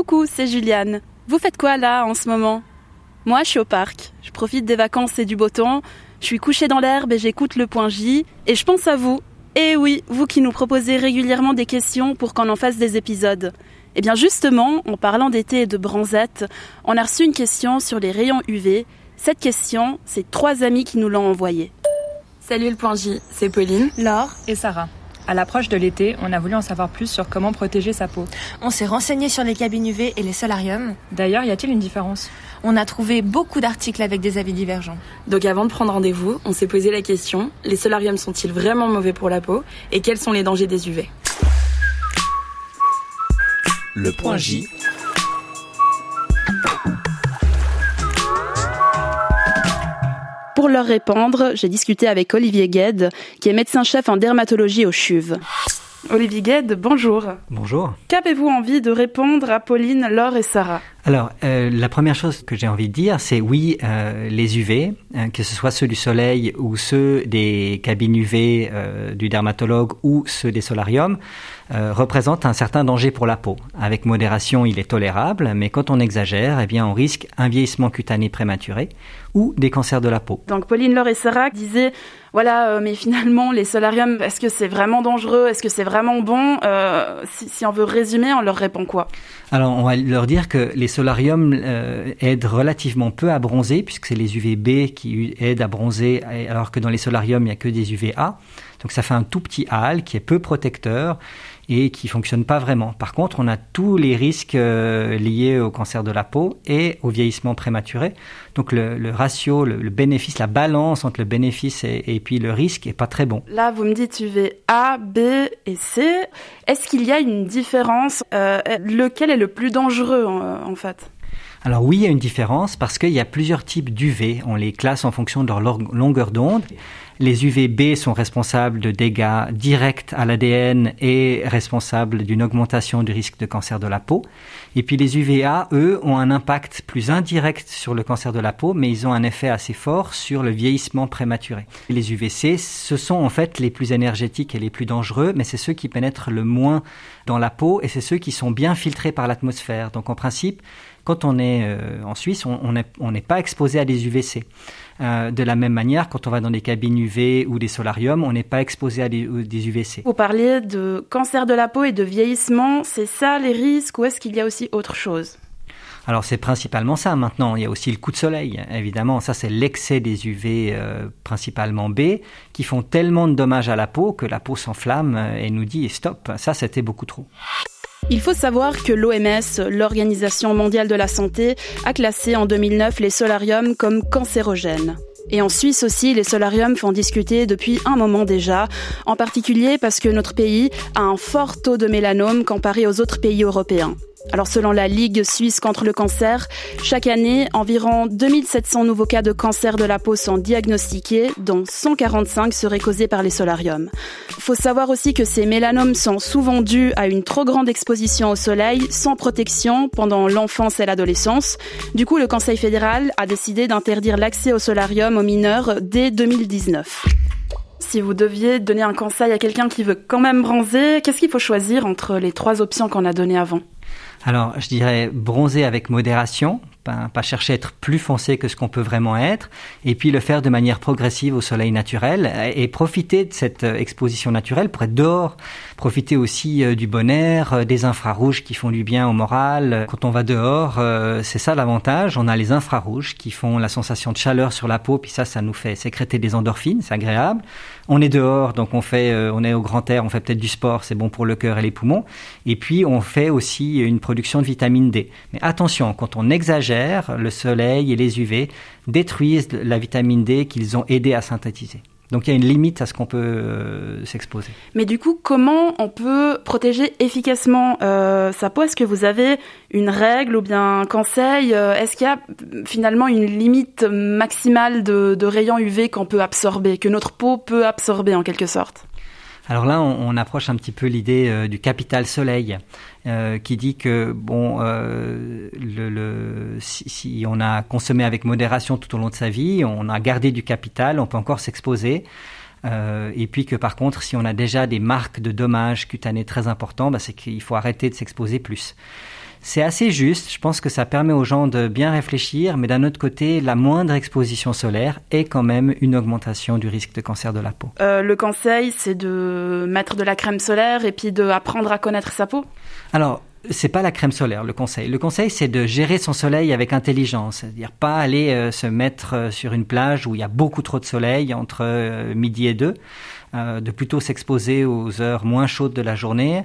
Coucou, c'est Juliane. Vous faites quoi là en ce moment? Moi, je suis au parc. Je profite des vacances et du beau temps. Je suis couchée dans l'herbe et j'écoute le point J. Et je pense à vous. Et oui, vous qui nous proposez régulièrement des questions pour qu'on en fasse des épisodes. Eh bien justement, en parlant d'été et de bronzette, on a reçu une question sur les rayons UV. Cette question, c'est trois amis qui nous l'ont envoyée. Salut le point J, c'est Pauline, Laure et Sarah. À l'approche de l'été, on a voulu en savoir plus sur comment protéger sa peau. On s'est renseigné sur les cabines UV et les solariums. D'ailleurs, y a-t-il une différence? On a trouvé beaucoup d'articles avec des avis divergents. Donc avant de prendre rendez-vous, on s'est posé la question, les solariums sont-ils vraiment mauvais pour la peau et quels sont les dangers des UV Le point J. Pour leur répondre, j'ai discuté avec Olivier Gued, qui est médecin-chef en dermatologie au CHUV. Olivier Gued, bonjour. Bonjour. Qu'avez-vous envie de répondre à Pauline, Laure et Sarah? Alors, euh, la première chose que j'ai envie de dire, c'est oui, euh, les UV, hein, que ce soit ceux du soleil ou ceux des cabines UV euh, du dermatologue ou ceux des solariums, euh, représentent un certain danger pour la peau. Avec modération, il est tolérable, mais quand on exagère, eh bien, on risque un vieillissement cutané prématuré ou des cancers de la peau. Donc Pauline, Laure et Sarah disaient, voilà, euh, mais finalement, les solariums, est-ce que c'est vraiment dangereux? Est-ce que c'est vraiment bon? Euh, si, si on veut résumer, on leur répond quoi? Alors, on va leur dire que les solariums euh, aident relativement peu à bronzer, puisque c'est les UVB qui aident à bronzer, alors que dans les solariums, il n'y a que des UVA. Donc ça fait un tout petit halo qui est peu protecteur et qui fonctionne pas vraiment. Par contre, on a tous les risques euh, liés au cancer de la peau et au vieillissement prématuré. Donc le, ratio, le, bénéfice, la balance entre le bénéfice et, puis le risque est pas très bon. Là, vous me dites UV A, B et C. Est-ce qu'il y a une différence Euh, Lequel est le plus dangereux en fait? Alors oui, il y a une différence parce qu'il y a plusieurs types d'UV. On les classe en fonction de leur longueur d'onde. Les UVB sont responsables de dégâts directs à l'ADN et responsables d'une augmentation du risque de cancer de la peau. Et puis les UVA, eux, ont un impact plus indirect sur le cancer de la peau, mais ils ont un effet assez fort sur le vieillissement prématuré. Les UVC, ce sont en fait les plus énergétiques et les plus dangereux, mais c'est ceux qui pénètrent le moins dans la peau et c'est ceux qui sont bien filtrés par l'atmosphère. Donc en principe, quand on est euh, en Suisse, on n'est on pas exposé à des UVC. Euh, de la même manière, quand on va dans des cabines UV ou des solariums, on n'est pas exposé à des, UVC. Vous parliez de cancer de la peau et de vieillissement. C'est ça les risques ou est-ce qu'il y a aussi autre chose? Alors c'est principalement ça maintenant. Il y a aussi le coup de soleil, évidemment. Ça c'est l'excès des UV, euh, principalement B, qui font tellement de dommages à la peau que la peau s'enflamme euh, et nous dit stop. Ça c'était beaucoup trop. Il faut savoir que l'OMS, l'Organisation mondiale de la santé, a classé en 2009 les solariums comme cancérogènes. Et en Suisse aussi, les solariums font discuter depuis un moment déjà, en particulier parce que notre pays a un fort taux de mélanome comparé aux autres pays européens. Alors selon la Ligue suisse contre le cancer, chaque année, environ 2700 nouveaux cas de cancer de la peau sont diagnostiqués, dont 145 seraient causés par les solariums. Faut savoir aussi que ces mélanomes sont souvent dus à une trop grande exposition au soleil sans protection pendant l'enfance et l'adolescence. Du coup, le Conseil fédéral a décidé d'interdire l'accès au solarium aux mineurs dès 2019. Si vous deviez donner un conseil à quelqu'un qui veut quand même bronzer, qu'est-ce qu'il faut choisir entre les trois options qu'on a données avant? Alors, je dirais bronzer avec modération, pas, pas chercher à être plus foncé que ce qu'on peut vraiment être, et puis le faire de manière progressive au soleil naturel, et profiter de cette euh, exposition naturelle pour être dehors, profiter aussi euh, du bon air, euh, des infrarouges qui font du bien au moral. Quand on va dehors, c'est ça l'avantage, on a les infrarouges qui font la sensation de chaleur sur la peau, puis ça, ça nous fait sécréter des endorphines, c'est agréable. On est dehors, donc on fait, on est au grand air, on fait peut-être du sport, c'est bon pour le cœur et les poumons. Et puis on fait aussi une production de vitamine D. Mais attention, quand on exagère, le soleil et les UV détruisent la vitamine D qu'ils ont aidé à synthétiser. Donc il y a une limite à ce qu'on peut euh, s'exposer. Mais du coup, comment on peut protéger efficacement euh, sa peau? Est-ce que vous avez une règle ou bien un conseil? Euh, Est-ce qu'il y a finalement une limite maximale de, de rayons UV qu'on peut absorber, que notre peau peut absorber en quelque sorte? Alors là, on, on approche un petit peu l'idée euh, du capital soleil, euh, qui dit que bon, euh, si, on a consommé avec modération tout au long de sa vie, on a gardé du capital, on peut encore s'exposer. Euh, et puis que par contre, si on a déjà des marques de dommages cutanés très importants, bah, qu'il faut arrêter de s'exposer plus. C'est assez juste. Je pense que ça permet aux gens de bien réfléchir, mais d'un autre côté, la moindre exposition solaire est quand même une augmentation du risque de cancer de la peau. Euh, le conseil, c'est de mettre de la crème solaire et puis d'apprendre à connaître sa peau. Alors, c'est pas la crème solaire le conseil. Le conseil c'est de gérer son soleil avec intelligence, c'est-à-dire pas aller euh, se mettre euh, sur une plage où il y a beaucoup trop de soleil entre euh, midi et deux, de plutôt s'exposer aux heures moins chaudes de la journée,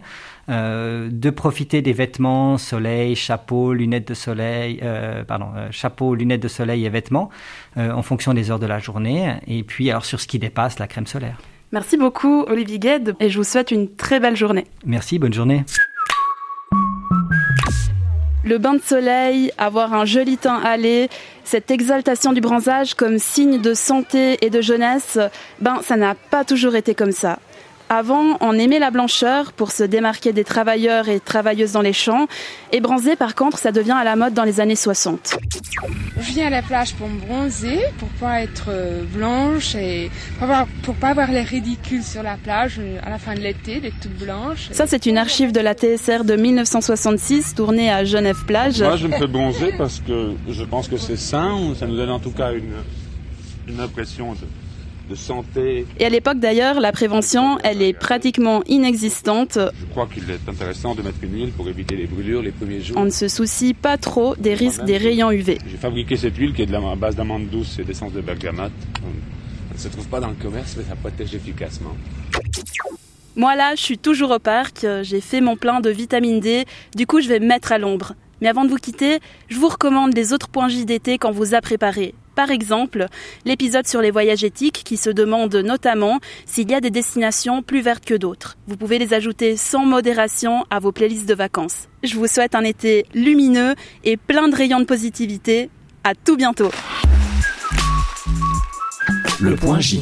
de profiter des vêtements soleil, chapeau, lunettes de soleil, pardon, chapeau, lunettes de soleil et vêtements en fonction des heures de la journée. Et puis alors sur ce qui dépasse la crème solaire. Merci beaucoup Olivier Gued et je vous souhaite une très belle journée. Merci, bonne journée. Le bain de soleil, avoir un joli teint allé, cette exaltation du bronzage comme signe de santé et de jeunesse, ben ça n'a pas toujours été comme ça. Avant, on aimait la blancheur pour se démarquer des travailleurs et travailleuses dans les champs. Et bronzer, par contre, ça devient à la mode dans les années 60. Je viens à la plage pour me bronzer, pour pas être euh, blanche et pour pas avoir les ridicules sur la plage euh, à la fin de l'été, d'être toute blanche. Ça, c'est une archive de la TSR de 1966, tournée à Genève Plage. Moi, je me fais bronzer parce que je pense que c'est sain, ça nous donne en tout cas une, une impression de de santé. Et à l'époque d'ailleurs, la prévention, elle est pratiquement inexistante. Je crois qu'il est intéressant de mettre une huile pour éviter les brûlures les premiers jours. On ne se soucie pas trop des risques des rayons UV. J'ai fabriqué cette huile qui est de la base d'amande douce et d'essence de bergamote. Elle ne se trouve pas dans le commerce, mais ça protège efficacement. Moi là, je suis toujours au parc, j'ai fait mon plein de vitamine D, du coup je vais me mettre à l'ombre. Mais avant de vous quitter, je vous recommande les autres points J d'été qu'on vous a préparés. Par exemple, l'épisode sur les voyages éthiques qui se demande notamment s'il y a des destinations plus vertes que d'autres. Vous pouvez les ajouter sans modération à vos playlists de vacances. Je vous souhaite un été lumineux et plein de rayons de positivité. À tout bientôt. Le point J.